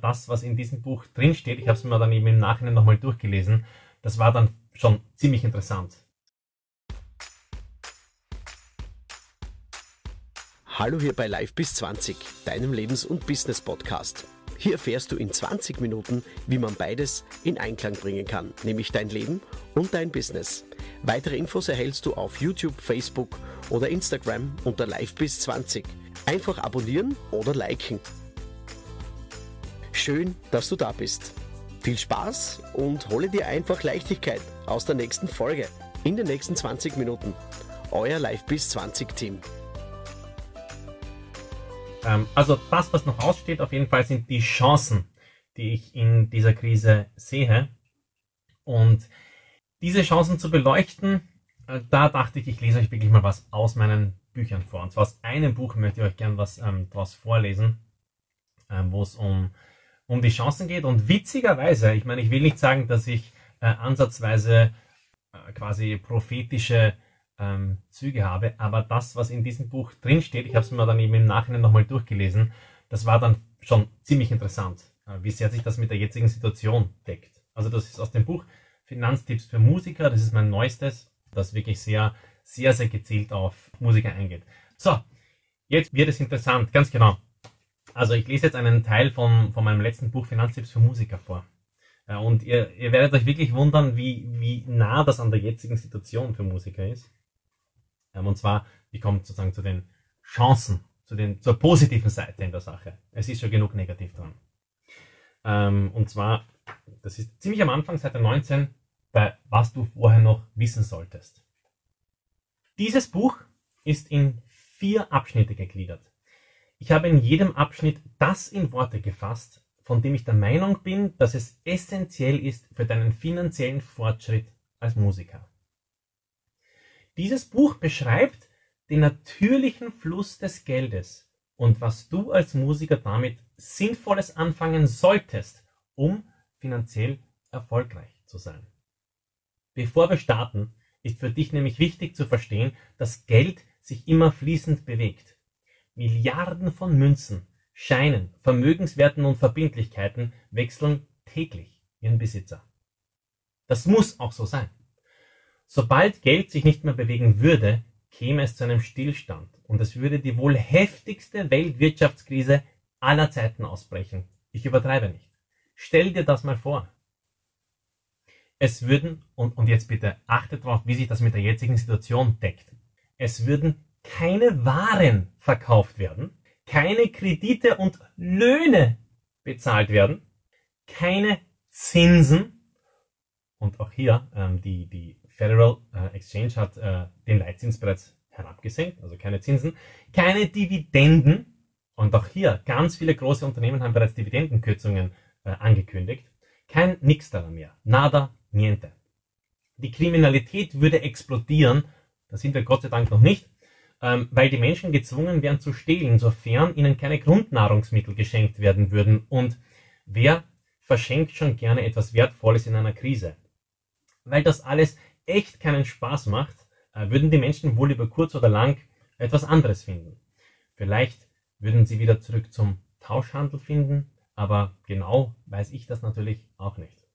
das, was in diesem Buch drinsteht, ich habe es mir dann eben im Nachhinein nochmal durchgelesen, das war dann schon ziemlich interessant. Hallo hier bei Live bis 20, deinem Lebens- und Business-Podcast. Hier erfährst du in 20 Minuten, wie man beides in Einklang bringen kann, nämlich dein Leben und dein Business. Weitere Infos erhältst du auf YouTube, Facebook oder Instagram unter Live bis 20. Einfach abonnieren oder liken. Schön, dass du da bist. Viel Spaß und hole dir einfach Leichtigkeit aus der nächsten Folge in den nächsten 20 Minuten. Euer Live bis 20 Team. Ähm, also das, was noch aussteht, auf jeden Fall sind die Chancen, die ich in dieser Krise sehe. Und diese Chancen zu beleuchten, äh, da dachte ich, ich lese euch wirklich mal was aus meinen Büchern vor. Und zwar aus einem Buch möchte ich euch gern was ähm, daraus vorlesen, ähm, wo es um um die Chancen geht. Und witzigerweise, ich meine, ich will nicht sagen, dass ich äh, ansatzweise äh, quasi prophetische ähm, Züge habe, aber das, was in diesem Buch drinsteht, ich habe es mir dann eben im Nachhinein nochmal durchgelesen, das war dann schon ziemlich interessant, äh, wie sehr sich das mit der jetzigen Situation deckt. Also das ist aus dem Buch Finanztipps für Musiker, das ist mein neuestes, das wirklich sehr, sehr, sehr gezielt auf Musiker eingeht. So, jetzt wird es interessant, ganz genau. Also ich lese jetzt einen Teil von, von meinem letzten Buch Finanztipps für Musiker vor. Äh, und ihr, ihr werdet euch wirklich wundern, wie, wie nah das an der jetzigen Situation für Musiker ist. Ähm, und zwar, ich komme sozusagen zu den Chancen, zu den, zur positiven Seite in der Sache. Es ist schon genug negativ dran. Ähm, und zwar, das ist ziemlich am Anfang, Seite 19, bei was du vorher noch wissen solltest. Dieses Buch ist in vier Abschnitte gegliedert. Ich habe in jedem Abschnitt das in Worte gefasst, von dem ich der Meinung bin, dass es essentiell ist für deinen finanziellen Fortschritt als Musiker. Dieses Buch beschreibt den natürlichen Fluss des Geldes und was du als Musiker damit Sinnvolles anfangen solltest, um finanziell erfolgreich zu sein. Bevor wir starten, ist für dich nämlich wichtig zu verstehen, dass Geld sich immer fließend bewegt. Milliarden von Münzen, Scheinen, Vermögenswerten und Verbindlichkeiten wechseln täglich ihren Besitzer. Das muss auch so sein. Sobald Geld sich nicht mehr bewegen würde, käme es zu einem Stillstand und es würde die wohl heftigste Weltwirtschaftskrise aller Zeiten ausbrechen. Ich übertreibe nicht. Stell dir das mal vor. Es würden, und, und jetzt bitte achtet darauf, wie sich das mit der jetzigen Situation deckt. Es würden keine Waren verkauft werden, keine Kredite und Löhne bezahlt werden, keine Zinsen und auch hier ähm, die, die Federal äh, Exchange hat äh, den Leitzins bereits herabgesenkt, also keine Zinsen, keine Dividenden und auch hier ganz viele große Unternehmen haben bereits Dividendenkürzungen äh, angekündigt. Kein Nix daran mehr. Nada, niente. Die Kriminalität würde explodieren. Da sind wir Gott sei Dank noch nicht ähm, weil die Menschen gezwungen wären zu stehlen, sofern ihnen keine Grundnahrungsmittel geschenkt werden würden. Und wer verschenkt schon gerne etwas Wertvolles in einer Krise? Weil das alles echt keinen Spaß macht, äh, würden die Menschen wohl über kurz oder lang etwas anderes finden. Vielleicht würden sie wieder zurück zum Tauschhandel finden, aber genau weiß ich das natürlich auch nicht.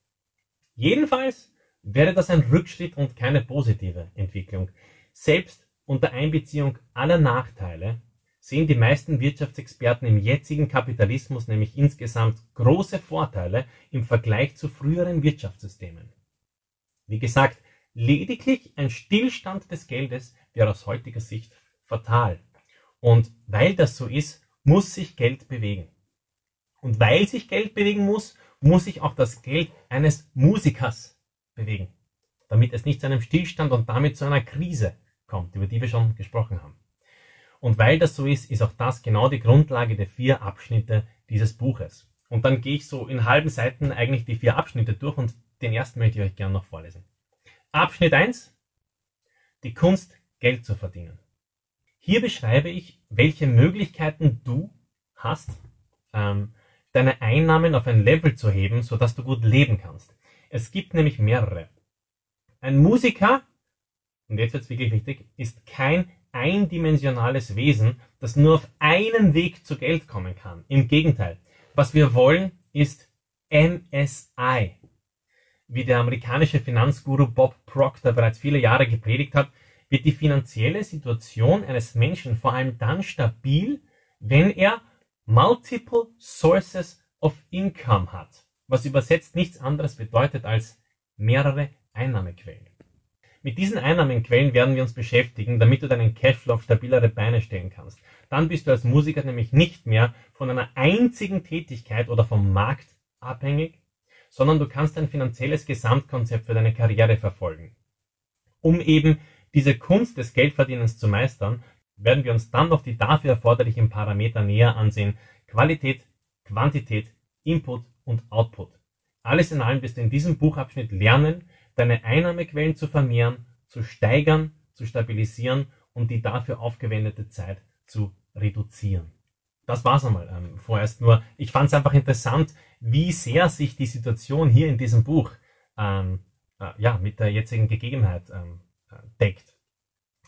Jedenfalls wäre das ein Rückschritt und keine positive Entwicklung. Selbst unter Einbeziehung aller Nachteile sehen die meisten Wirtschaftsexperten im jetzigen Kapitalismus nämlich insgesamt große Vorteile im Vergleich zu früheren Wirtschaftssystemen. Wie gesagt, lediglich ein Stillstand des Geldes wäre aus heutiger Sicht fatal. Und weil das so ist, muss sich Geld bewegen. Und weil sich Geld bewegen muss, muss sich auch das Geld eines Musikers bewegen, damit es nicht zu einem Stillstand und damit zu einer Krise kommt, über die wir schon gesprochen haben. Und weil das so ist, ist auch das genau die Grundlage der vier Abschnitte dieses Buches. Und dann gehe ich so in halben Seiten eigentlich die vier Abschnitte durch und den ersten möchte ich euch gerne noch vorlesen. Abschnitt 1. Die Kunst, Geld zu verdienen. Hier beschreibe ich, welche Möglichkeiten du hast, ähm, deine Einnahmen auf ein Level zu heben, sodass du gut leben kannst. Es gibt nämlich mehrere. Ein Musiker und jetzt wird es wirklich wichtig, ist kein eindimensionales Wesen, das nur auf einem Weg zu Geld kommen kann. Im Gegenteil, was wir wollen, ist MSI. Wie der amerikanische Finanzguru Bob Proctor bereits viele Jahre gepredigt hat, wird die finanzielle Situation eines Menschen vor allem dann stabil, wenn er multiple sources of income hat, was übersetzt nichts anderes bedeutet als mehrere Einnahmequellen. Mit diesen Einnahmenquellen werden wir uns beschäftigen, damit du deinen Cashflow auf stabilere Beine stellen kannst. Dann bist du als Musiker nämlich nicht mehr von einer einzigen Tätigkeit oder vom Markt abhängig, sondern du kannst ein finanzielles Gesamtkonzept für deine Karriere verfolgen. Um eben diese Kunst des Geldverdienens zu meistern, werden wir uns dann noch die dafür erforderlichen Parameter näher ansehen. Qualität, Quantität, Input und Output. Alles in allem wirst du in diesem Buchabschnitt lernen, deine Einnahmequellen zu vermehren, zu steigern, zu stabilisieren und die dafür aufgewendete Zeit zu reduzieren. Das war's einmal ähm, vorerst nur. Ich fand es einfach interessant, wie sehr sich die Situation hier in diesem Buch ähm, äh, ja, mit der jetzigen Gegebenheit ähm, äh, deckt.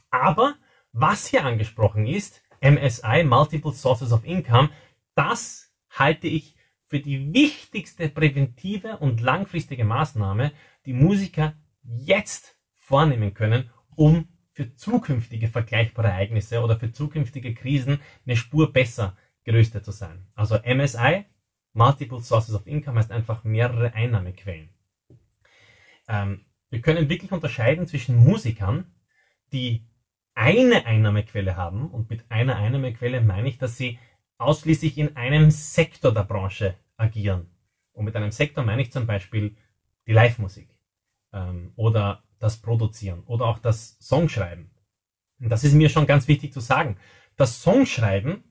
Aber was hier angesprochen ist, MSI, Multiple Sources of Income, das halte ich für die wichtigste präventive und langfristige Maßnahme, die Musiker jetzt vornehmen können, um für zukünftige vergleichbare Ereignisse oder für zukünftige Krisen eine Spur besser gerüstet zu sein. Also MSI, Multiple Sources of Income, heißt einfach mehrere Einnahmequellen. Ähm, wir können wirklich unterscheiden zwischen Musikern, die eine Einnahmequelle haben, und mit einer Einnahmequelle meine ich, dass sie ausschließlich in einem Sektor der Branche agieren. Und mit einem Sektor meine ich zum Beispiel die Live-Musik ähm, oder das Produzieren oder auch das Songschreiben. Und das ist mir schon ganz wichtig zu sagen. Das Songschreiben,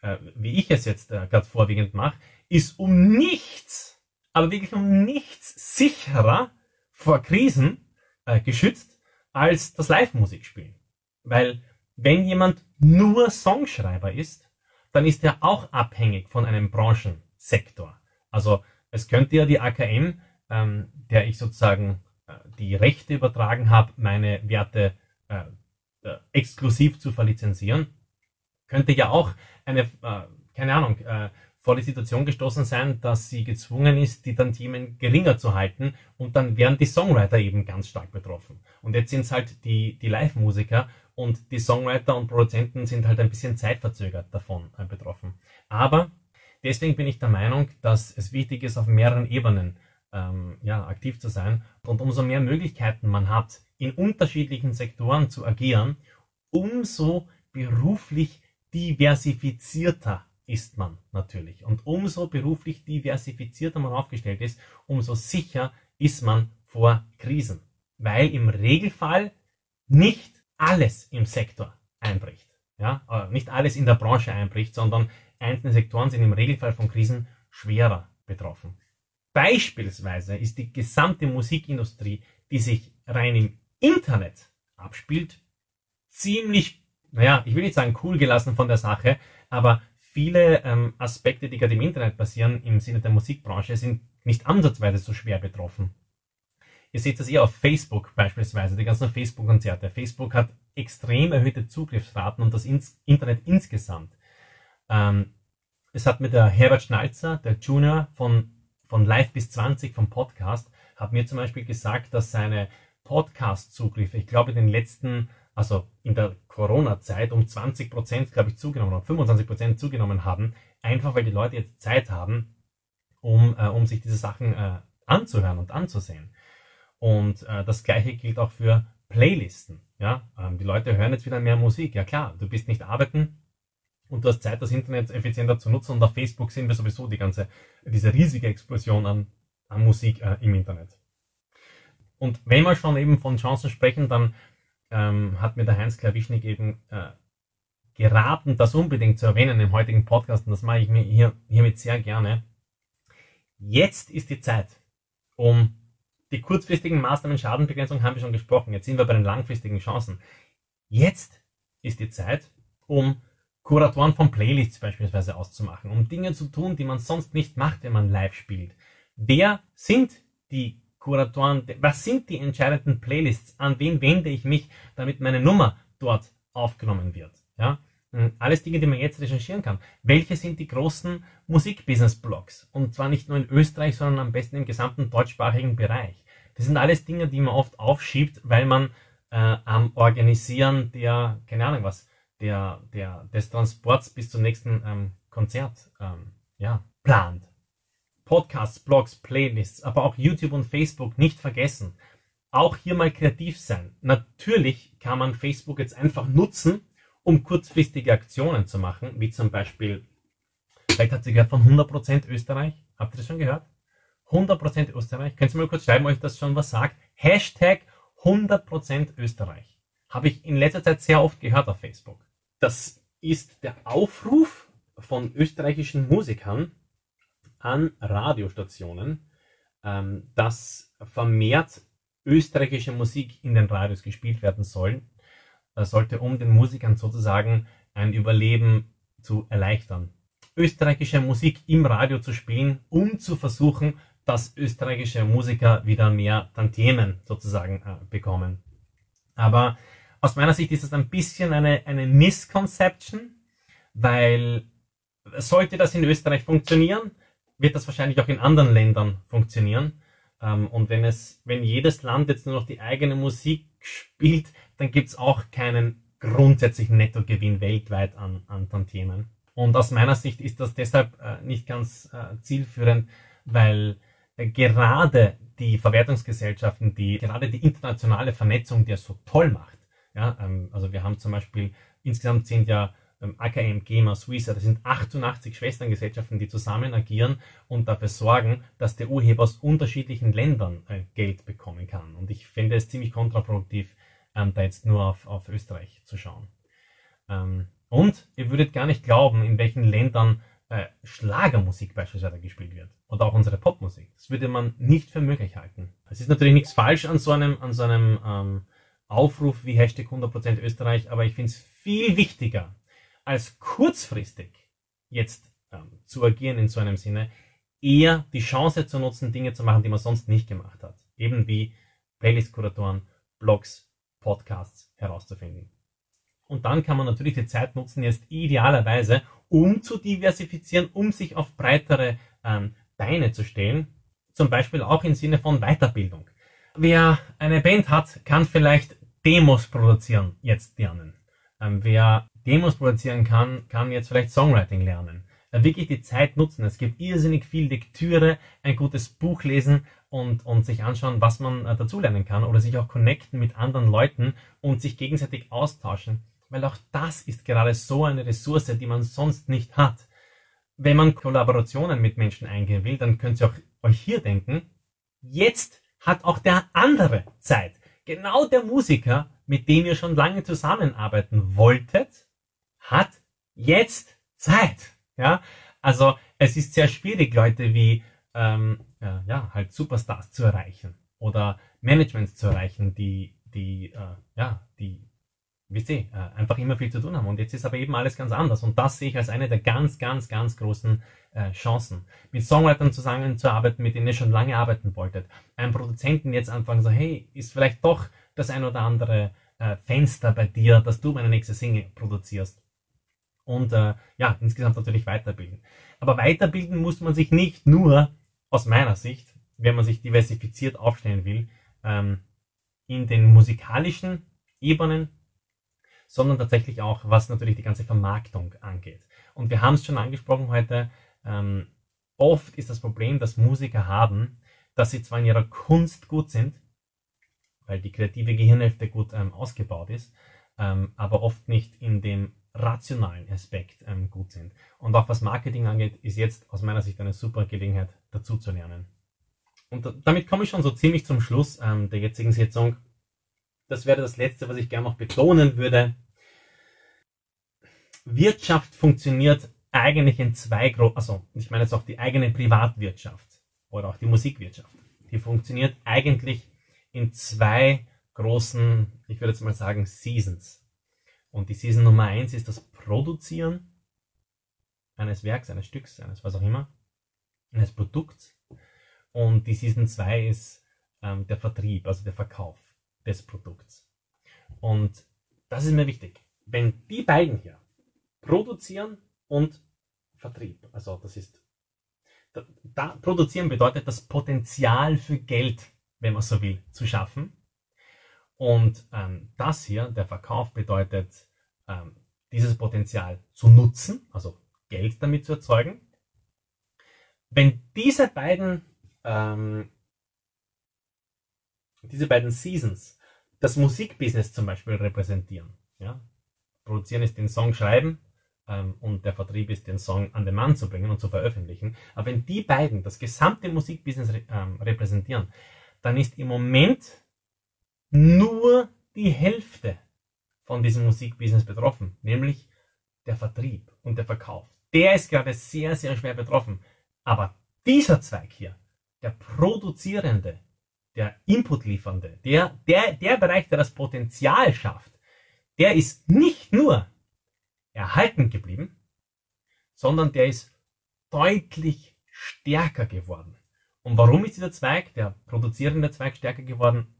äh, wie ich es jetzt äh, gerade vorwiegend mache, ist um nichts, aber wirklich um nichts sicherer vor Krisen äh, geschützt als das Live-Musikspielen. Weil wenn jemand nur Songschreiber ist, dann ist er auch abhängig von einem Branchensektor. Also es könnte ja die AKM, ähm, der ich sozusagen die Rechte übertragen habe, meine Werte äh, äh, exklusiv zu verlizenzieren, könnte ja auch eine, äh, keine Ahnung, äh, vor die Situation gestoßen sein, dass sie gezwungen ist, die Tantiemen geringer zu halten und dann wären die Songwriter eben ganz stark betroffen. Und jetzt sind es halt die, die Live-Musiker und die Songwriter und Produzenten sind halt ein bisschen zeitverzögert davon äh, betroffen. Aber deswegen bin ich der Meinung, dass es wichtig ist, auf mehreren Ebenen ähm, ja, aktiv zu sein. Und umso mehr Möglichkeiten man hat, in unterschiedlichen Sektoren zu agieren, umso beruflich diversifizierter ist man natürlich. Und umso beruflich diversifizierter man aufgestellt ist, umso sicher ist man vor Krisen. Weil im Regelfall nicht alles im Sektor einbricht. Ja, äh, nicht alles in der Branche einbricht, sondern einzelne Sektoren sind im Regelfall von Krisen schwerer betroffen. Beispielsweise ist die gesamte Musikindustrie, die sich rein im Internet abspielt, ziemlich, naja, ich will nicht sagen cool gelassen von der Sache, aber viele ähm, Aspekte, die gerade im Internet passieren, im Sinne der Musikbranche, sind nicht ansatzweise so schwer betroffen. Ihr seht das eher auf Facebook beispielsweise, die ganzen Facebook-Konzerte. Facebook hat extrem erhöhte Zugriffsraten und das Internet insgesamt. Ähm, es hat mir der Herbert Schnalzer, der Junior von, von Live bis 20 vom Podcast, hat mir zum Beispiel gesagt, dass seine Podcast-Zugriffe, ich glaube in den letzten, also in der Corona-Zeit um 20 Prozent, glaube ich, zugenommen haben, 25 Prozent zugenommen haben, einfach weil die Leute jetzt Zeit haben, um, äh, um sich diese Sachen äh, anzuhören und anzusehen. Und äh, das gleiche gilt auch für Playlisten. Ja, ähm, die Leute hören jetzt wieder mehr Musik. Ja klar, du bist nicht arbeiten und du hast Zeit, das Internet effizienter zu nutzen. Und auf Facebook sehen wir sowieso die ganze, diese riesige Explosion an, an Musik äh, im Internet. Und wenn wir schon eben von Chancen sprechen, dann ähm, hat mir der Heinz Klawischnik eben äh, geraten, das unbedingt zu erwähnen im heutigen Podcast. Und das mache ich mir hier, hiermit sehr gerne. Jetzt ist die Zeit, um die kurzfristigen Maßnahmen Schadenbegrenzung haben wir schon gesprochen. Jetzt sind wir bei den langfristigen Chancen. Jetzt ist die Zeit, um Kuratoren von Playlists beispielsweise auszumachen, um Dinge zu tun, die man sonst nicht macht, wenn man live spielt. Wer sind die Kuratoren? Was sind die entscheidenden Playlists? An wen wende ich mich, damit meine Nummer dort aufgenommen wird? Ja? Hm, alles Dinge, die man jetzt recherchieren kann. Welche sind die großen Musikbusiness-Blogs? Und zwar nicht nur in Österreich, sondern am besten im gesamten deutschsprachigen Bereich. Das sind alles Dinge, die man oft aufschiebt, weil man äh, am Organisieren der, keine Ahnung was, der, der, des Transports bis zum nächsten ähm, Konzert ähm, ja, plant. Podcasts, Blogs, Playlists, aber auch YouTube und Facebook nicht vergessen. Auch hier mal kreativ sein. Natürlich kann man Facebook jetzt einfach nutzen, um kurzfristige Aktionen zu machen, wie zum Beispiel, vielleicht hat sie gehört von 100% Österreich. Habt ihr das schon gehört? 100% Österreich. Könnt ihr mal kurz schreiben, euch das schon was sagt? Hashtag 100% Österreich. Habe ich in letzter Zeit sehr oft gehört auf Facebook. Das ist der Aufruf von österreichischen Musikern an Radiostationen, ähm, dass vermehrt österreichische Musik in den Radios gespielt werden soll, äh, sollte, um den Musikern sozusagen ein Überleben zu erleichtern. Österreichische Musik im Radio zu spielen, um zu versuchen, dass österreichische Musiker wieder mehr Tantiemen sozusagen äh, bekommen. Aber aus meiner Sicht ist das ein bisschen eine, eine Misconception, weil sollte das in Österreich funktionieren, wird das wahrscheinlich auch in anderen Ländern funktionieren. Ähm, und wenn es, wenn jedes Land jetzt nur noch die eigene Musik spielt, dann gibt's auch keinen grundsätzlichen Nettogewinn weltweit an, an Tantiemen. Und aus meiner Sicht ist das deshalb äh, nicht ganz äh, zielführend, weil äh, gerade die Verwertungsgesellschaften, die gerade die internationale Vernetzung, die er so toll macht, ja, ähm, also wir haben zum Beispiel insgesamt sind ja ähm, AKM, GEMA, Suiza, das sind 88 Schwesterngesellschaften, die zusammen agieren und dafür sorgen, dass der Urheber aus unterschiedlichen Ländern äh, Geld bekommen kann. Und ich finde es ziemlich kontraproduktiv, ähm, da jetzt nur auf, auf Österreich zu schauen. Ähm, und ihr würdet gar nicht glauben, in welchen Ländern äh, Schlagermusik beispielsweise gespielt wird. Oder auch unsere Popmusik. Das würde man nicht für möglich halten. Es ist natürlich nichts falsch an so einem, an so einem ähm, Aufruf wie Hashtag 100% Österreich, aber ich finde es viel wichtiger, als kurzfristig jetzt ähm, zu agieren in so einem Sinne, eher die Chance zu nutzen, Dinge zu machen, die man sonst nicht gemacht hat. Eben wie Playlist-Kuratoren, Blogs, Podcasts herauszufinden. Und dann kann man natürlich die Zeit nutzen, jetzt idealerweise, um zu diversifizieren, um sich auf breitere ähm, Beine zu stellen. Zum Beispiel auch im Sinne von Weiterbildung. Wer eine Band hat, kann vielleicht Demos produzieren jetzt lernen. Ähm, wer Demos produzieren kann, kann jetzt vielleicht Songwriting lernen. Äh, wirklich die Zeit nutzen. Es gibt irrsinnig viel Lektüre, ein gutes Buch lesen und, und sich anschauen, was man äh, dazulernen kann oder sich auch connecten mit anderen Leuten und sich gegenseitig austauschen. Weil auch das ist gerade so eine Ressource, die man sonst nicht hat. Wenn man Kollaborationen mit Menschen eingehen will, dann könnt ihr auch euch hier denken, jetzt hat auch der andere Zeit genau der Musiker, mit dem ihr schon lange zusammenarbeiten wolltet, hat jetzt Zeit. Ja, also es ist sehr schwierig, Leute wie ähm, ja, ja, halt Superstars zu erreichen oder Managements zu erreichen, die die äh, ja die wisst ihr, äh, einfach immer viel zu tun haben. Und jetzt ist aber eben alles ganz anders. Und das sehe ich als eine der ganz, ganz, ganz großen äh, Chancen. Mit Songwritern zusammenzuarbeiten, mit denen ihr schon lange arbeiten wolltet. Einem Produzenten jetzt anfangen so, hey, ist vielleicht doch das ein oder andere äh, Fenster bei dir, dass du meine nächste Single produzierst. Und äh, ja, insgesamt natürlich weiterbilden. Aber weiterbilden muss man sich nicht nur, aus meiner Sicht, wenn man sich diversifiziert aufstellen will, ähm, in den musikalischen Ebenen, sondern tatsächlich auch, was natürlich die ganze Vermarktung angeht. Und wir haben es schon angesprochen heute, ähm, oft ist das Problem, dass Musiker haben, dass sie zwar in ihrer Kunst gut sind, weil die kreative Gehirnhälfte gut ähm, ausgebaut ist, ähm, aber oft nicht in dem rationalen Aspekt ähm, gut sind. Und auch was Marketing angeht, ist jetzt aus meiner Sicht eine super Gelegenheit, dazu zu lernen. Und damit komme ich schon so ziemlich zum Schluss ähm, der jetzigen Sitzung das wäre das Letzte, was ich gerne noch betonen würde. Wirtschaft funktioniert eigentlich in zwei großen, also ich meine jetzt auch die eigene Privatwirtschaft oder auch die Musikwirtschaft. Die funktioniert eigentlich in zwei großen, ich würde jetzt mal sagen, Seasons. Und die Season Nummer eins ist das Produzieren eines Werks, eines Stücks, eines was auch immer, eines Produkts. Und die Season zwei ist ähm, der Vertrieb, also der Verkauf des Produkts. Und das ist mir wichtig. Wenn die beiden hier Produzieren und Vertrieb. Also das ist da, da, produzieren bedeutet das Potenzial für Geld, wenn man so will, zu schaffen. Und ähm, das hier, der Verkauf, bedeutet ähm, dieses Potenzial zu nutzen, also Geld damit zu erzeugen. Wenn diese beiden ähm, diese beiden Seasons das Musikbusiness zum Beispiel repräsentieren, ja, produzieren ist den Song schreiben, ähm, und der Vertrieb ist, den Song an den Mann zu bringen und zu veröffentlichen. Aber wenn die beiden das gesamte Musikbusiness ähm, repräsentieren, dann ist im Moment nur die Hälfte von diesem Musikbusiness betroffen, nämlich der Vertrieb und der Verkauf. Der ist gerade sehr, sehr schwer betroffen. Aber dieser Zweig hier, der produzierende, der Input liefernde, der, der, der Bereich, der das Potenzial schafft, der ist nicht nur erhalten geblieben, sondern der ist deutlich stärker geworden. Und warum ist dieser Zweig, der produzierende Zweig, stärker geworden?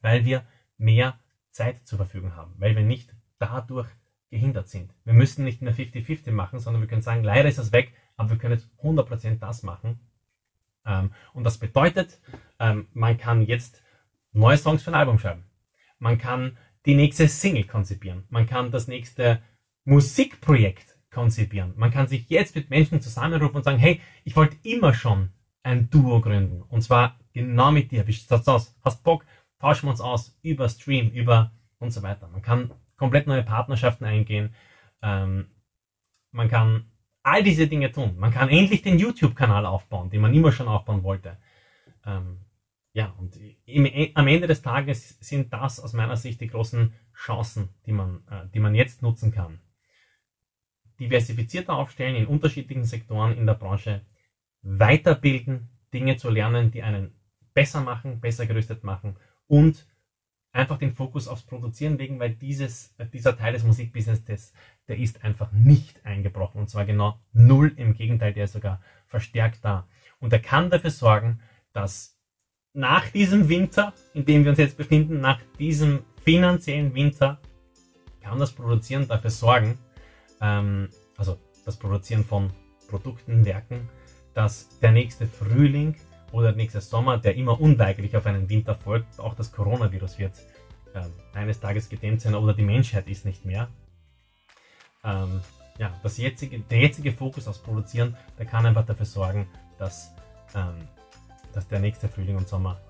Weil wir mehr Zeit zur Verfügung haben, weil wir nicht dadurch gehindert sind. Wir müssen nicht mehr 50-50 machen, sondern wir können sagen, leider ist das weg, aber wir können jetzt 100% das machen. Ähm, und das bedeutet, ähm, man kann jetzt neue Songs für ein Album schreiben. Man kann die nächste Single konzipieren. Man kann das nächste Musikprojekt konzipieren. Man kann sich jetzt mit Menschen zusammenrufen und sagen, hey, ich wollte immer schon ein Duo gründen. Und zwar genau mit dir. Schaut's aus? Hast Bock? Tauschen wir uns aus über Stream, über und so weiter. Man kann komplett neue Partnerschaften eingehen. Ähm, man kann all diese Dinge tun. Man kann endlich den YouTube-Kanal aufbauen, den man immer schon aufbauen wollte. Ähm, ja, und im, am Ende des Tages sind das aus meiner Sicht die großen Chancen, die man, äh, die man jetzt nutzen kann diversifizierter aufstellen in unterschiedlichen Sektoren in der Branche, weiterbilden, Dinge zu lernen, die einen besser machen, besser gerüstet machen und einfach den Fokus aufs Produzieren legen, weil dieses, dieser Teil des Musikbusinesses, der ist einfach nicht eingebrochen und zwar genau null, im Gegenteil, der ist sogar verstärkt da. Und er kann dafür sorgen, dass nach diesem Winter, in dem wir uns jetzt befinden, nach diesem finanziellen Winter, kann das Produzieren dafür sorgen, ähm, also das Produzieren von Produkten, Werken, dass der nächste Frühling oder der nächste Sommer, der immer unweigerlich auf einen Winter folgt, auch das Coronavirus wird äh, eines Tages gedämmt sein oder die Menschheit ist nicht mehr. Ähm, ja, das jetzige, der jetzige Fokus aufs Produzieren, der kann einfach dafür sorgen, dass, ähm, dass der nächste Frühling und Sommer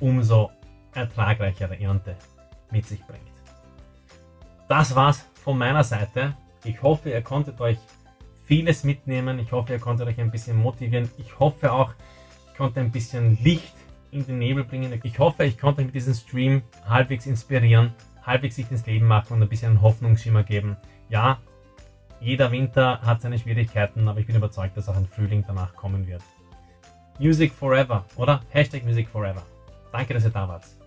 umso ertragreichere Ernte mit sich bringt. Das war's von meiner Seite. Ich hoffe, ihr konntet euch vieles mitnehmen. Ich hoffe, ihr konntet euch ein bisschen motivieren. Ich hoffe auch, ich konnte ein bisschen Licht in den Nebel bringen. Ich hoffe, ich konnte euch mit diesem Stream halbwegs inspirieren, halbwegs Licht ins Leben machen und ein bisschen Hoffnungsschimmer geben. Ja, jeder Winter hat seine Schwierigkeiten, aber ich bin überzeugt, dass auch ein Frühling danach kommen wird. Music Forever, oder? Hashtag Music Forever. Danke, dass ihr da wart.